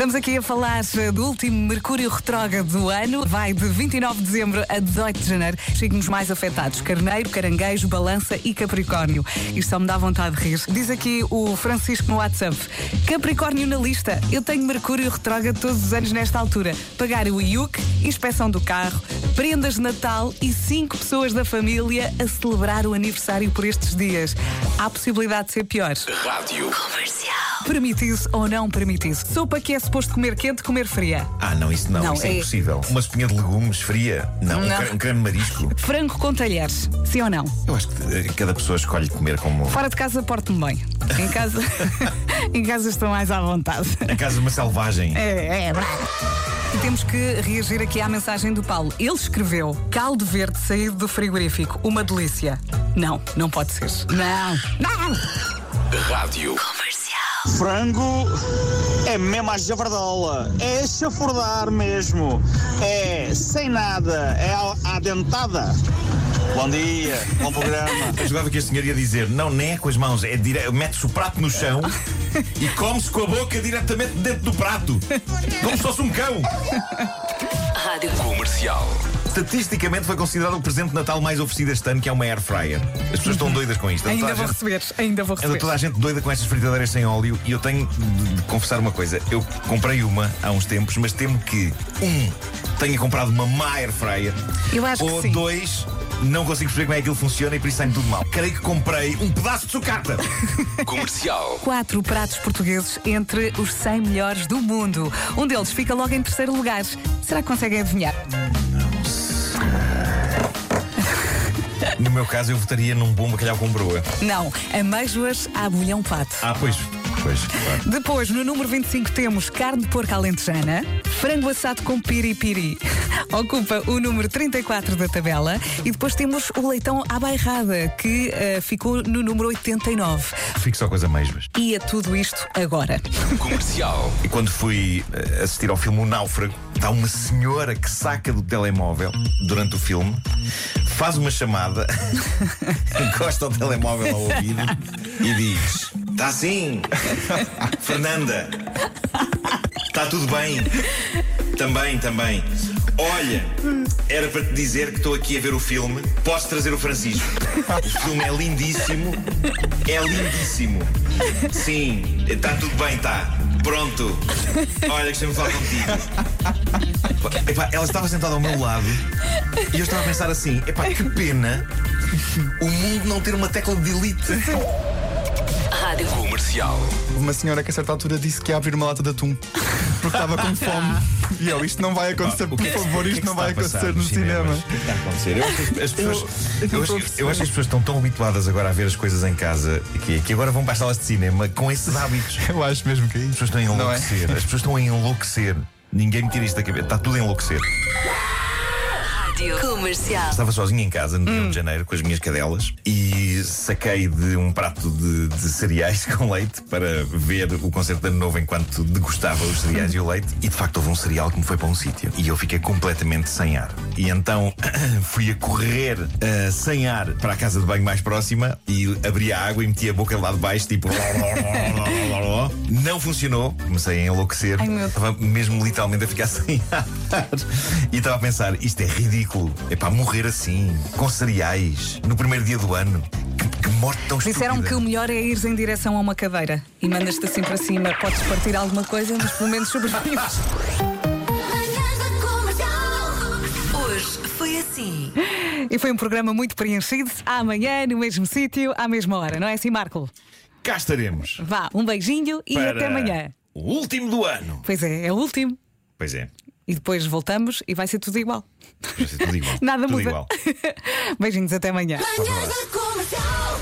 Estamos aqui a falar eh, do último Mercúrio retrógrado do ano. Vai de 29 de dezembro a 18 de janeiro. Signos mais afetados: Carneiro, Caranguejo, Balança e Capricórnio. Isto só me dá vontade de rir. Diz aqui o Francisco no WhatsApp: Capricórnio na lista. Eu tenho Mercúrio retrógrado todos os anos nesta altura. Pagar o IUC, inspeção do carro, prendas de Natal e cinco pessoas da família a celebrar o aniversário por estes dias. Há possibilidade de ser pior. Rádio. Permite isso ou não permite isso? Sopa que é suposto comer quente, comer fria. Ah, não, isso não, Não, isso é, é- impossível. Uma sopinha de legumes fria? Não. Um, Não. creme, um creme marisco? Frango com talheres, sim ou não? Eu acho que eh, cada pessoa escolhe comer como. Fora de casa porto-me bem. Em casa, em casa estou mais à vontade. A casa de uma selvagem. É, é, bravo. E Temos que reagir aqui à mensagem do Paulo. Ele escreveu caldo verde saído do frigorífico, uma delícia. Não, não pode ser. Não, não! Rádio. Frango é mesmo a javardola, é chafurdar mesmo, é sem nada, é à, dentada. Bom dia, bom programa. Eu jogava que este senhor ia dizer: não, não é com as mãos, é dire... mete-se o prato no chão e come-se com a boca diretamente dentro do prato. Como se fosse um cão. Comercial. Estatisticamente foi considerado o presente de Natal mais oferecido este ano, que é uma air fryer. As pessoas estão doidas com isto. Ainda vou gente- receber, ainda vou Anda receber. toda a gente doida com estas fritadeiras sem óleo e eu tenho de, de confessar uma coisa. Eu comprei uma há uns tempos, mas temo que, um, tenha comprado uma má air fryer. Eu acho que ou sim. dois, não consigo perceber como é que aquilo funciona e por isso sai tudo mal. Creio que comprei um pedaço de sucata. Comercial. Quatro pratos portugueses entre os 100 melhores do mundo. Um deles fica logo em terceiro lugar. Será que conseguem adivinhar? No meu caso, eu votaria num bom bacalhau com broa. Não, amêijoas à bolhão pato. Ah, pois, pois, claro. Depois, no número 25, temos carne de porco alentejana, frango assado com piripiri. Ocupa o número 34 da tabela. E depois temos o leitão à bairrada, que eh, ficou no número 89. Fico só com as amêijoas. E a tudo isto agora. Comercial. E quando fui eh, assistir ao filme O Náufrago, está uma senhora que saca do telemóvel durante o filme, faz uma chamada, encosta o telemóvel ao ouvido e diz: Está assim, Fernanda, está tudo bem? Também, também. Olha, era para te dizer que estou aqui a ver o filme. Posso trazer o Francisco? O filme é lindíssimo. É lindíssimo. Sim, está tudo bem, está. Pronto. Olha, gostei-me de falar contigo. Epá, ela estava sentada ao meu lado e eu estava a pensar assim: epá, que pena o mundo não ter uma tecla de delete. Comercial. Uma senhora que a certa altura disse que ia abrir uma lata de atum porque estava com fome. E eu, isto não vai acontecer, O por que é favor, é isto não vai acontecer no cinema. O que é que está a acontecer? Eu acho que as, as pessoas, eu acho, que as estão tão habituadas agora a ver as coisas em casa que, que agora vão para as salas de cinema com esses hábitos. As Eu acho mesmo que é isso. pessoas estão a é? enlouquecer. As pessoas estão a enlouquecer. Ninguém me tira isto da cabeça. Está tudo a enlouquecer. Comercial. Estava sozinho em casa no dia 1 de janeiro com as minhas cadelas e saquei de um prato de, de cereais com leite para ver o concerto de ano novo enquanto degustava os cereais e o leite. E de facto houve um cereal que me foi para um sítio e eu fiquei completamente sem ar. E então fui a correr eh, sem ar para a casa de banho mais próxima e abri a água e meti a boca lá de baixo, tipo. Não funcionou, comecei a enlouquecer. Ai, meu. Estava mesmo literalmente a ficar sem ar. E estava a pensar, isto é ridículo. É para morrer assim, com cereais, no primeiro dia do ano. Que, que morte tão Disseram estúpida. que o melhor é ir em direção a uma cadeira e mandas-te assim para cima. Podes partir alguma coisa, mas pelo menos sobrevives. Hoje foi assim. E foi um programa muito preenchido. Amanhã, no mesmo sítio, à mesma hora, não é assim, Marco? Cá estaremos. Vá, um beijinho e para até amanhã. O último do ano. Pois é, é o último. Pois é. E depois voltamos e vai ser tudo igual. Vai ser tudo igual. Nada tudo muda. igual. Beijinhos, até amanhã. Manhãs da Comercial.